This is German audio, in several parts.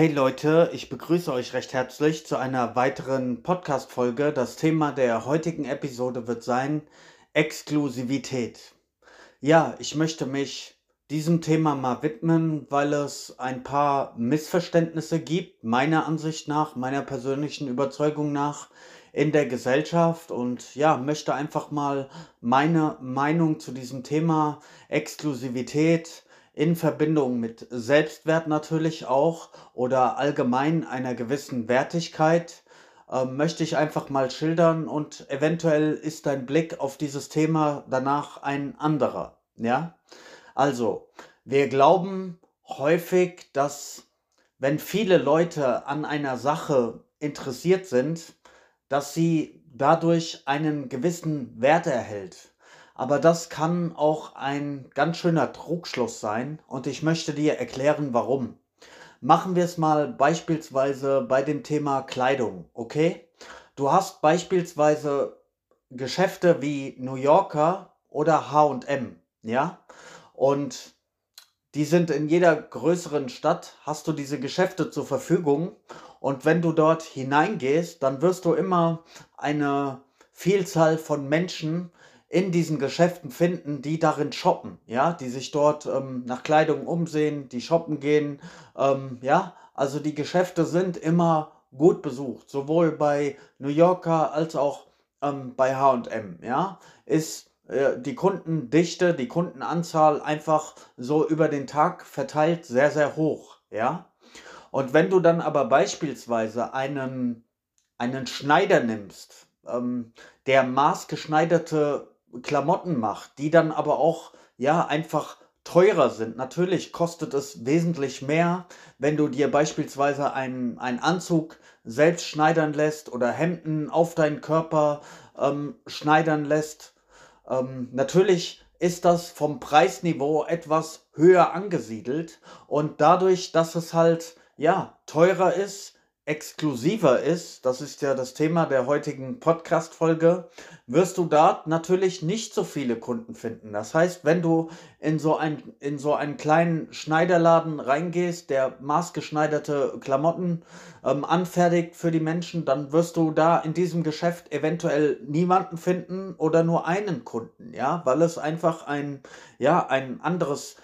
Hey Leute, ich begrüße euch recht herzlich zu einer weiteren Podcast-Folge. Das Thema der heutigen Episode wird sein Exklusivität. Ja, ich möchte mich diesem Thema mal widmen, weil es ein paar Missverständnisse gibt, meiner Ansicht nach, meiner persönlichen Überzeugung nach in der Gesellschaft und ja, möchte einfach mal meine Meinung zu diesem Thema Exklusivität in Verbindung mit Selbstwert natürlich auch oder allgemein einer gewissen Wertigkeit äh, möchte ich einfach mal schildern und eventuell ist dein Blick auf dieses Thema danach ein anderer. Ja, also wir glauben häufig, dass wenn viele Leute an einer Sache interessiert sind, dass sie dadurch einen gewissen Wert erhält. Aber das kann auch ein ganz schöner Trugschluss sein und ich möchte dir erklären, warum. Machen wir es mal beispielsweise bei dem Thema Kleidung, okay? Du hast beispielsweise Geschäfte wie New Yorker oder HM, ja? Und die sind in jeder größeren Stadt, hast du diese Geschäfte zur Verfügung und wenn du dort hineingehst, dann wirst du immer eine Vielzahl von Menschen in diesen Geschäften finden, die darin shoppen, ja, die sich dort ähm, nach Kleidung umsehen, die shoppen gehen, ähm, ja, also die Geschäfte sind immer gut besucht, sowohl bei New Yorker als auch ähm, bei H&M, ja, ist äh, die Kundendichte, die Kundenanzahl einfach so über den Tag verteilt sehr, sehr hoch, ja. Und wenn du dann aber beispielsweise einen, einen Schneider nimmst, ähm, der maßgeschneiderte Klamotten macht, die dann aber auch ja einfach teurer sind. Natürlich kostet es wesentlich mehr, wenn du dir beispielsweise einen, einen Anzug selbst schneidern lässt oder Hemden auf deinen Körper ähm, schneidern lässt. Ähm, natürlich ist das vom Preisniveau etwas höher angesiedelt und dadurch, dass es halt ja, teurer ist, exklusiver ist, das ist ja das Thema der heutigen Podcast-Folge, wirst du dort natürlich nicht so viele Kunden finden. Das heißt, wenn du in so, ein, in so einen kleinen Schneiderladen reingehst, der maßgeschneiderte Klamotten ähm, anfertigt für die Menschen, dann wirst du da in diesem Geschäft eventuell niemanden finden oder nur einen Kunden, ja, weil es einfach ein, ja, ein anderes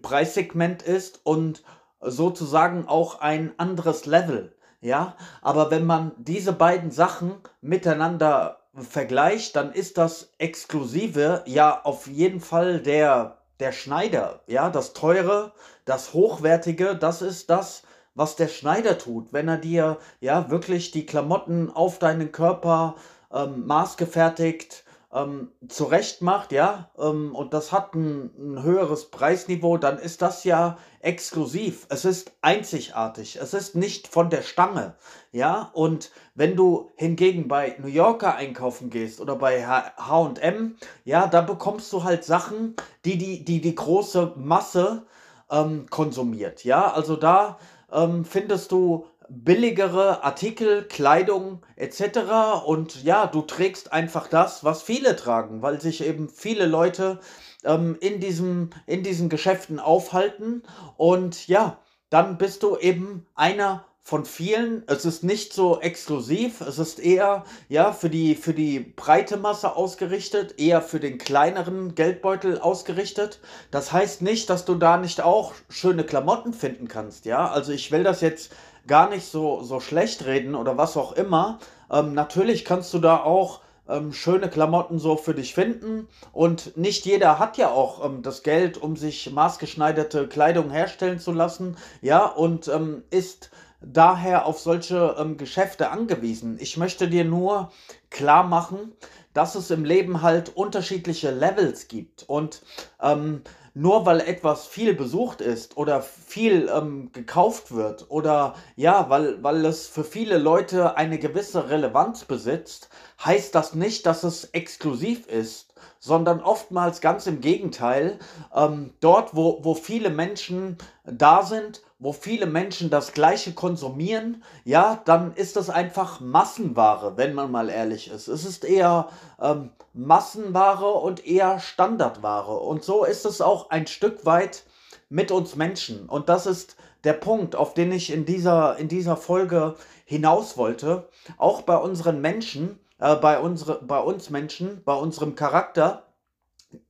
Preissegment ist und sozusagen auch ein anderes Level. Ja, aber wenn man diese beiden Sachen miteinander vergleicht, dann ist das Exklusive ja auf jeden Fall der, der Schneider. Ja, das Teure, das Hochwertige, das ist das, was der Schneider tut, wenn er dir ja wirklich die Klamotten auf deinen Körper ähm, maßgefertigt ähm, zurecht macht, ja, ähm, und das hat ein, ein, höheres Preisniveau, dann ist das ja exklusiv. Es ist einzigartig. Es ist nicht von der Stange, ja. Und wenn du hingegen bei New Yorker einkaufen gehst oder bei H&M, ja, da bekommst du halt Sachen, die die, die, die große Masse ähm, konsumiert, ja. Also da ähm, findest du billigere Artikel, Kleidung etc. Und ja, du trägst einfach das, was viele tragen, weil sich eben viele Leute ähm, in, diesem, in diesen Geschäften aufhalten. Und ja, dann bist du eben einer von vielen. Es ist nicht so exklusiv, es ist eher ja für die für die breite Masse ausgerichtet, eher für den kleineren Geldbeutel ausgerichtet. Das heißt nicht, dass du da nicht auch schöne Klamotten finden kannst, ja? Also ich will das jetzt gar nicht so, so schlecht reden oder was auch immer. Ähm, natürlich kannst du da auch ähm, schöne Klamotten so für dich finden und nicht jeder hat ja auch ähm, das Geld, um sich maßgeschneiderte Kleidung herstellen zu lassen, ja, und ähm, ist daher auf solche ähm, Geschäfte angewiesen. Ich möchte dir nur klar machen, dass es im Leben halt unterschiedliche Levels gibt und ähm, nur weil etwas viel besucht ist oder viel ähm, gekauft wird oder ja, weil, weil es für viele Leute eine gewisse Relevanz besitzt, heißt das nicht, dass es exklusiv ist, sondern oftmals ganz im Gegenteil. Ähm, dort, wo, wo viele Menschen da sind, wo viele Menschen das Gleiche konsumieren, ja, dann ist das einfach Massenware, wenn man mal ehrlich ist. Es ist eher ähm, Massenware und eher Standardware. Und so ist es auch ein Stück weit mit uns Menschen. Und das ist der Punkt, auf den ich in dieser, in dieser Folge hinaus wollte. Auch bei unseren Menschen, äh, bei, unsere, bei uns Menschen, bei unserem Charakter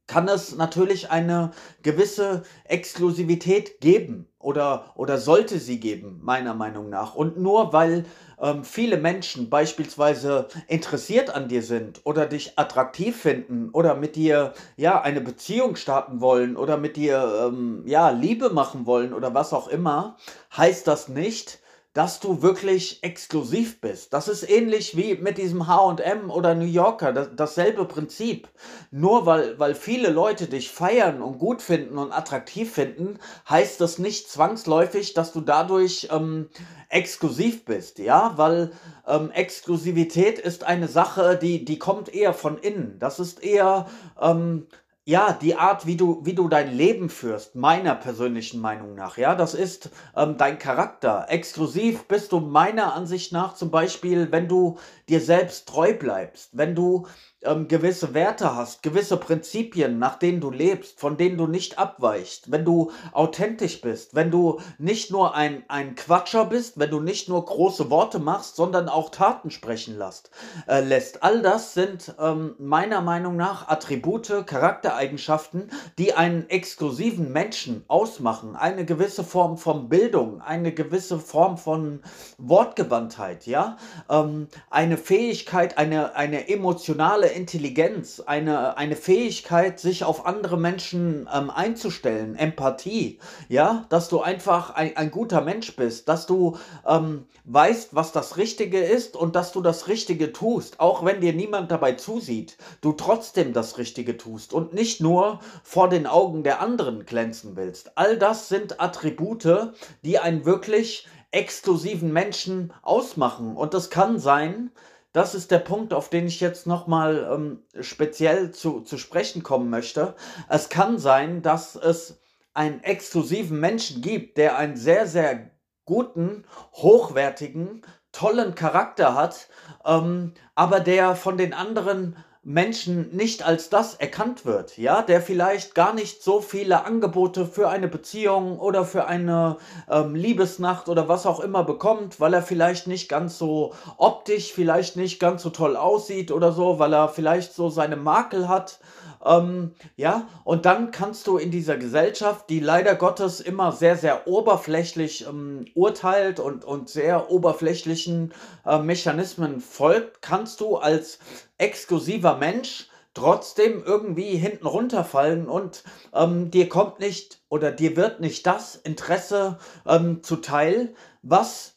kann es natürlich eine gewisse Exklusivität geben oder, oder sollte sie geben, meiner Meinung nach. Und nur weil ähm, viele Menschen beispielsweise interessiert an dir sind oder dich attraktiv finden oder mit dir ja eine Beziehung starten wollen oder mit dir ähm, ja Liebe machen wollen oder was auch immer, heißt das nicht, dass du wirklich exklusiv bist. Das ist ähnlich wie mit diesem HM oder New Yorker, das, dasselbe Prinzip. Nur weil, weil viele Leute dich feiern und gut finden und attraktiv finden, heißt das nicht zwangsläufig, dass du dadurch ähm, exklusiv bist, ja, weil ähm, Exklusivität ist eine Sache, die, die kommt eher von innen. Das ist eher ähm, ja, die Art, wie du, wie du dein Leben führst, meiner persönlichen Meinung nach, ja, das ist ähm, dein Charakter. Exklusiv bist du meiner Ansicht nach zum Beispiel, wenn du dir selbst treu bleibst, wenn du ähm, gewisse Werte hast, gewisse Prinzipien, nach denen du lebst, von denen du nicht abweichst, wenn du authentisch bist, wenn du nicht nur ein, ein Quatscher bist, wenn du nicht nur große Worte machst, sondern auch Taten sprechen lässt. Äh, lässt. All das sind ähm, meiner Meinung nach Attribute, Charaktereigenschaften, die einen exklusiven Menschen ausmachen. Eine gewisse Form von Bildung, eine gewisse Form von Wortgewandtheit, ja, ähm, eine Fähigkeit, eine, eine emotionale Intelligenz, eine, eine Fähigkeit, sich auf andere Menschen ähm, einzustellen, Empathie, ja, dass du einfach ein, ein guter Mensch bist, dass du ähm, weißt, was das Richtige ist und dass du das Richtige tust, auch wenn dir niemand dabei zusieht, du trotzdem das Richtige tust und nicht nur vor den Augen der anderen glänzen willst. All das sind Attribute, die einen wirklich exklusiven Menschen ausmachen. Und das kann sein, das ist der Punkt, auf den ich jetzt nochmal ähm, speziell zu, zu sprechen kommen möchte. Es kann sein, dass es einen exklusiven Menschen gibt, der einen sehr, sehr guten, hochwertigen, tollen Charakter hat, ähm, aber der von den anderen Menschen nicht als das erkannt wird, ja, der vielleicht gar nicht so viele Angebote für eine Beziehung oder für eine ähm, Liebesnacht oder was auch immer bekommt, weil er vielleicht nicht ganz so optisch, vielleicht nicht ganz so toll aussieht oder so, weil er vielleicht so seine Makel hat ähm, ja, und dann kannst du in dieser Gesellschaft, die leider Gottes immer sehr, sehr oberflächlich ähm, urteilt und, und sehr oberflächlichen äh, Mechanismen folgt, kannst du als exklusiver Mensch trotzdem irgendwie hinten runterfallen und ähm, dir kommt nicht oder dir wird nicht das Interesse ähm, zuteil, was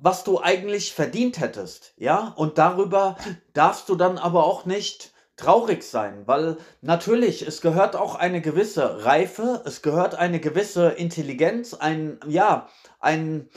was du eigentlich verdient hättest, ja? Und darüber darfst du dann aber auch nicht traurig sein, weil natürlich, es gehört auch eine gewisse Reife, es gehört eine gewisse Intelligenz, ein, ja, ein,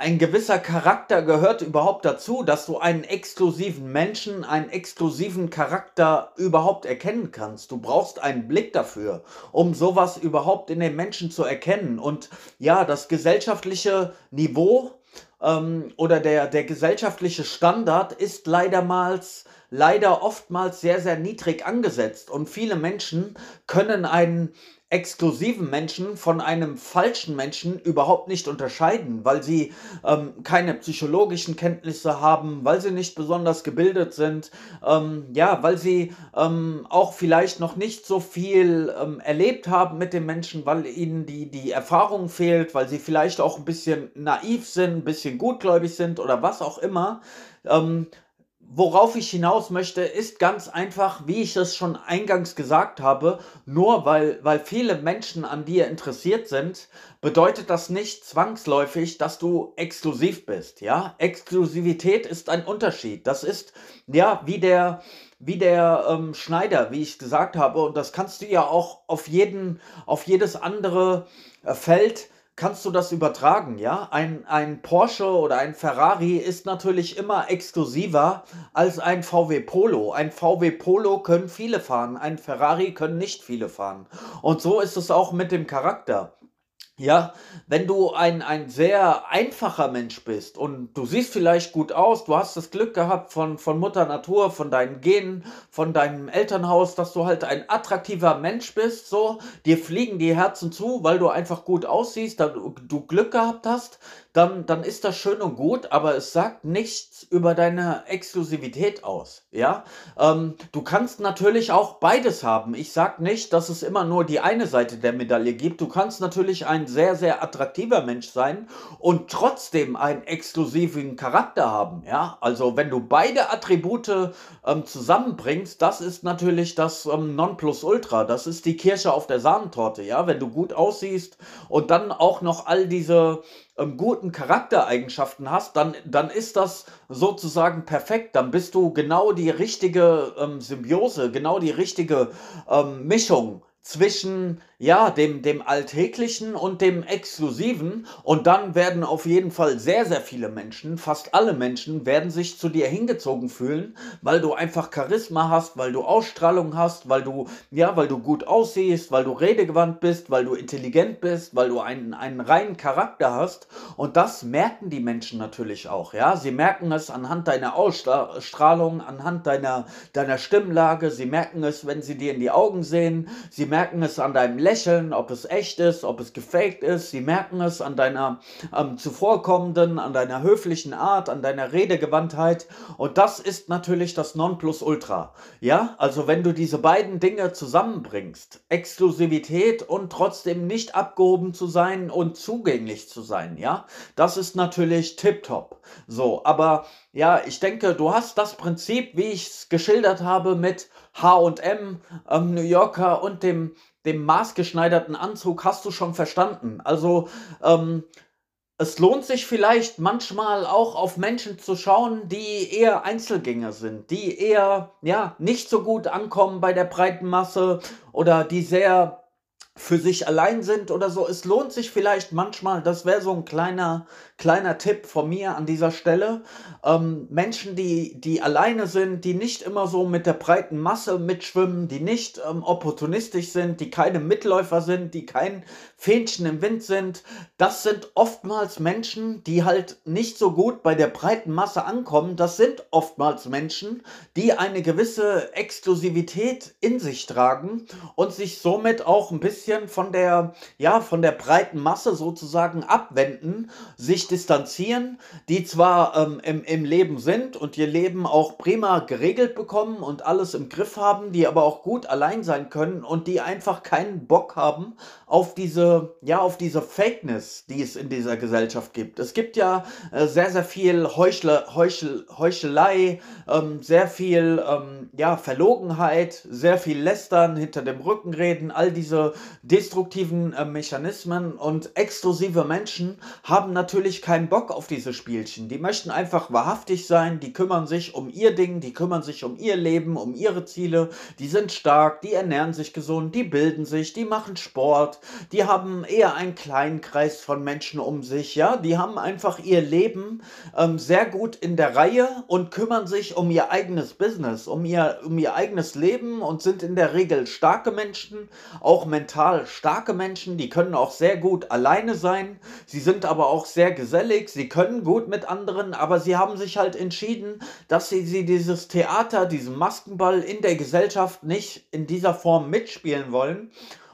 ein gewisser Charakter gehört überhaupt dazu, dass du einen exklusiven Menschen, einen exklusiven Charakter überhaupt erkennen kannst. Du brauchst einen Blick dafür, um sowas überhaupt in den Menschen zu erkennen. Und ja, das gesellschaftliche Niveau ähm, oder der, der gesellschaftliche Standard ist leidermals leider oftmals sehr, sehr niedrig angesetzt. Und viele Menschen können einen exklusiven Menschen von einem falschen Menschen überhaupt nicht unterscheiden, weil sie ähm, keine psychologischen Kenntnisse haben, weil sie nicht besonders gebildet sind, ähm, ja, weil sie ähm, auch vielleicht noch nicht so viel ähm, erlebt haben mit den Menschen, weil ihnen die, die Erfahrung fehlt, weil sie vielleicht auch ein bisschen naiv sind, ein bisschen gutgläubig sind oder was auch immer. Worauf ich hinaus möchte, ist ganz einfach, wie ich es schon eingangs gesagt habe, nur weil, weil viele Menschen an dir interessiert sind, bedeutet das nicht zwangsläufig, dass du exklusiv bist, ja? Exklusivität ist ein Unterschied. Das ist, ja, wie der, wie der ähm, Schneider, wie ich gesagt habe, und das kannst du ja auch auf jeden, auf jedes andere äh, Feld kannst du das übertragen, ja? Ein, ein Porsche oder ein Ferrari ist natürlich immer exklusiver als ein VW Polo. Ein VW Polo können viele fahren, ein Ferrari können nicht viele fahren. Und so ist es auch mit dem Charakter. Ja, wenn du ein, ein sehr einfacher Mensch bist und du siehst vielleicht gut aus, du hast das Glück gehabt von, von Mutter Natur, von deinen Genen, von deinem Elternhaus, dass du halt ein attraktiver Mensch bist, so, dir fliegen die Herzen zu, weil du einfach gut aussiehst, du, du Glück gehabt hast, dann, dann ist das schön und gut, aber es sagt nichts über deine Exklusivität aus. Ja, ähm, du kannst natürlich auch beides haben. Ich sag nicht, dass es immer nur die eine Seite der Medaille gibt. Du kannst natürlich ein sehr, sehr attraktiver Mensch sein und trotzdem einen exklusiven Charakter haben. Ja, also wenn du beide Attribute ähm, zusammenbringst, das ist natürlich das ähm, Nonplusultra. Das ist die Kirsche auf der Sahnentorte. Ja, wenn du gut aussiehst und dann auch noch all diese ähm, guten Charaktereigenschaften hast, dann, dann ist das sozusagen perfekt. Dann bist du genau die richtige ähm, Symbiose, genau die richtige ähm, Mischung zwischen ja, dem, dem Alltäglichen und dem Exklusiven. Und dann werden auf jeden Fall sehr, sehr viele Menschen, fast alle Menschen, werden sich zu dir hingezogen fühlen, weil du einfach Charisma hast, weil du Ausstrahlung hast, weil du, ja, weil du gut aussiehst, weil du redegewandt bist, weil du intelligent bist, weil du einen, einen reinen Charakter hast. Und das merken die Menschen natürlich auch, ja. Sie merken es anhand deiner Ausstrahlung, anhand deiner, deiner Stimmlage. Sie merken es, wenn sie dir in die Augen sehen. Sie merken es an deinem Lächeln ob es echt ist, ob es gefaked ist. Sie merken es an deiner ähm, zuvorkommenden, an deiner höflichen Art, an deiner Redegewandtheit. Und das ist natürlich das Nonplusultra. Ja, also wenn du diese beiden Dinge zusammenbringst, Exklusivität und trotzdem nicht abgehoben zu sein und zugänglich zu sein, ja, das ist natürlich tipptopp. So, aber ja, ich denke, du hast das Prinzip, wie ich es geschildert habe, mit HM, ähm, New Yorker und dem dem maßgeschneiderten Anzug hast du schon verstanden. Also ähm, es lohnt sich vielleicht manchmal auch auf Menschen zu schauen, die eher Einzelgänger sind, die eher ja nicht so gut ankommen bei der breiten Masse oder die sehr für sich allein sind oder so. Es lohnt sich vielleicht manchmal, das wäre so ein kleiner, kleiner Tipp von mir an dieser Stelle. Ähm, Menschen, die, die alleine sind, die nicht immer so mit der breiten Masse mitschwimmen, die nicht ähm, opportunistisch sind, die keine Mitläufer sind, die kein Fähnchen im Wind sind, das sind oftmals Menschen, die halt nicht so gut bei der breiten Masse ankommen. Das sind oftmals Menschen, die eine gewisse Exklusivität in sich tragen und sich somit auch ein bisschen bisschen von der, ja, von der breiten Masse sozusagen abwenden, sich distanzieren, die zwar ähm, im, im Leben sind und ihr Leben auch prima geregelt bekommen und alles im Griff haben, die aber auch gut allein sein können und die einfach keinen Bock haben auf diese, ja, auf diese Fakeness, die es in dieser Gesellschaft gibt. Es gibt ja äh, sehr, sehr viel Heuchle, Heuchel, Heuchelei, ähm, sehr viel, ähm, ja, Verlogenheit, sehr viel Lästern, hinter dem Rücken reden, all diese destruktiven äh, Mechanismen und exklusive Menschen haben natürlich keinen Bock auf diese Spielchen. Die möchten einfach wahrhaftig sein, die kümmern sich um ihr Ding, die kümmern sich um ihr Leben, um ihre Ziele, die sind stark, die ernähren sich gesund, die bilden sich, die machen Sport, die haben eher einen kleinen Kreis von Menschen um sich, ja, die haben einfach ihr Leben ähm, sehr gut in der Reihe und kümmern sich um ihr eigenes Business, um ihr, um ihr eigenes Leben und sind in der Regel starke Menschen, auch mental mental starke Menschen, die können auch sehr gut alleine sein. Sie sind aber auch sehr gesellig, sie können gut mit anderen, aber sie haben sich halt entschieden, dass sie, sie dieses Theater, diesen Maskenball in der Gesellschaft nicht in dieser Form mitspielen wollen.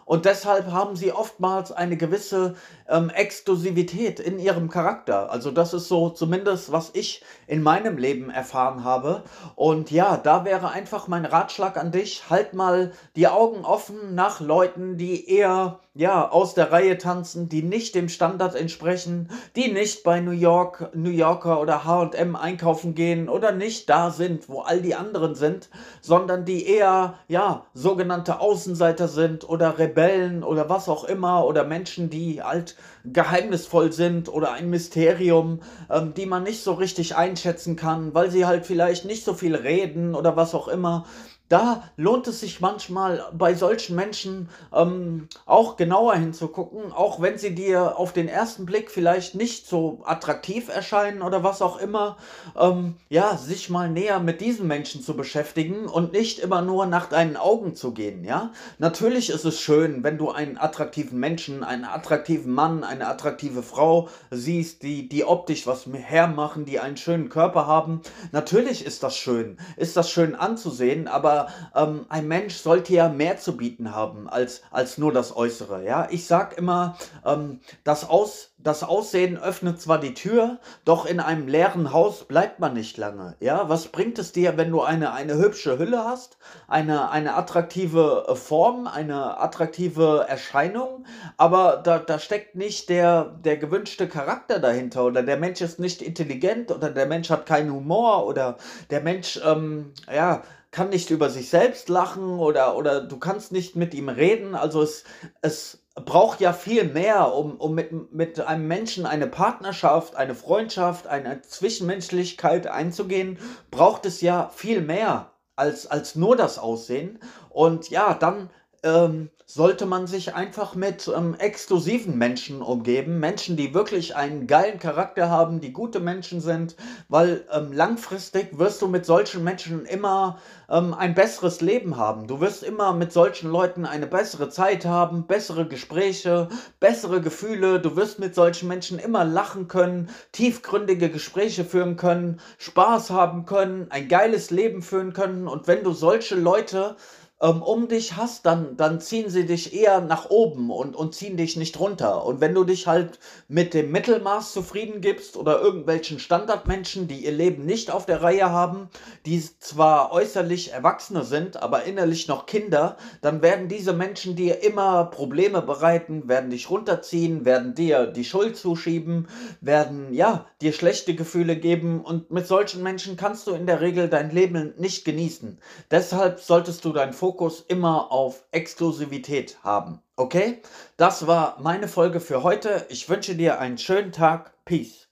Und deshalb haben sie oftmals eine gewisse ähm, Exklusivität in ihrem Charakter. Also das ist so zumindest, was ich in meinem Leben erfahren habe. Und ja, da wäre einfach mein Ratschlag an dich, halt mal die Augen offen nach Leuten, die eher ja, aus der Reihe tanzen, die nicht dem Standard entsprechen, die nicht bei New York, New Yorker oder H&M einkaufen gehen oder nicht da sind, wo all die anderen sind, sondern die eher, ja, sogenannte Außenseiter sind oder Rebellen oder was auch immer oder Menschen, die halt geheimnisvoll sind oder ein Mysterium, ähm, die man nicht so richtig einschätzen kann, weil sie halt vielleicht nicht so viel reden oder was auch immer. Da lohnt es sich manchmal bei solchen Menschen ähm, auch genauer hinzugucken, auch wenn sie dir auf den ersten Blick vielleicht nicht so attraktiv erscheinen oder was auch immer. Ähm, ja, sich mal näher mit diesen Menschen zu beschäftigen und nicht immer nur nach deinen Augen zu gehen. Ja, natürlich ist es schön, wenn du einen attraktiven Menschen, einen attraktiven Mann, eine attraktive Frau siehst, die, die optisch was hermachen, die einen schönen Körper haben. Natürlich ist das schön, ist das schön anzusehen, aber ähm, ein Mensch sollte ja mehr zu bieten haben als, als nur das Äußere. Ja? Ich sag immer, ähm, das, Aus, das Aussehen öffnet zwar die Tür, doch in einem leeren Haus bleibt man nicht lange. Ja? Was bringt es dir, wenn du eine, eine hübsche Hülle hast, eine, eine attraktive äh, Form, eine attraktive Erscheinung, aber da, da steckt nicht der, der gewünschte Charakter dahinter oder der Mensch ist nicht intelligent oder der Mensch hat keinen Humor oder der Mensch, ähm, ja, kann nicht über sich selbst lachen oder, oder du kannst nicht mit ihm reden. Also es, es braucht ja viel mehr, um, um mit, mit einem Menschen eine Partnerschaft, eine Freundschaft, eine Zwischenmenschlichkeit einzugehen, braucht es ja viel mehr als, als nur das Aussehen. Und ja, dann ähm, sollte man sich einfach mit ähm, exklusiven Menschen umgeben. Menschen, die wirklich einen geilen Charakter haben, die gute Menschen sind, weil ähm, langfristig wirst du mit solchen Menschen immer ähm, ein besseres Leben haben. Du wirst immer mit solchen Leuten eine bessere Zeit haben, bessere Gespräche, bessere Gefühle. Du wirst mit solchen Menschen immer lachen können, tiefgründige Gespräche führen können, Spaß haben können, ein geiles Leben führen können. Und wenn du solche Leute ähm, um dich hast, dann, dann ziehen sie dich eher nach oben und, und ziehen dich nicht runter. Und wenn du dich halt mit dem Mittelmaß zufrieden gibst oder irgendwelchen Standardmenschen, die ihr Leben nicht auf der Reihe haben, die zwar äußerlich Erwachsene sind, aber innerlich noch Kinder, dann werden diese Menschen dir immer Probleme bereiten, werden dich runterziehen, werden dir die Schuld zuschieben, werden ja dir schlechte Gefühle geben und mit solchen Menschen kannst du in der Regel dein Leben nicht genießen. Deshalb solltest du dein Fokus Fokus immer auf Exklusivität haben. Okay? Das war meine Folge für heute. Ich wünsche dir einen schönen Tag. Peace.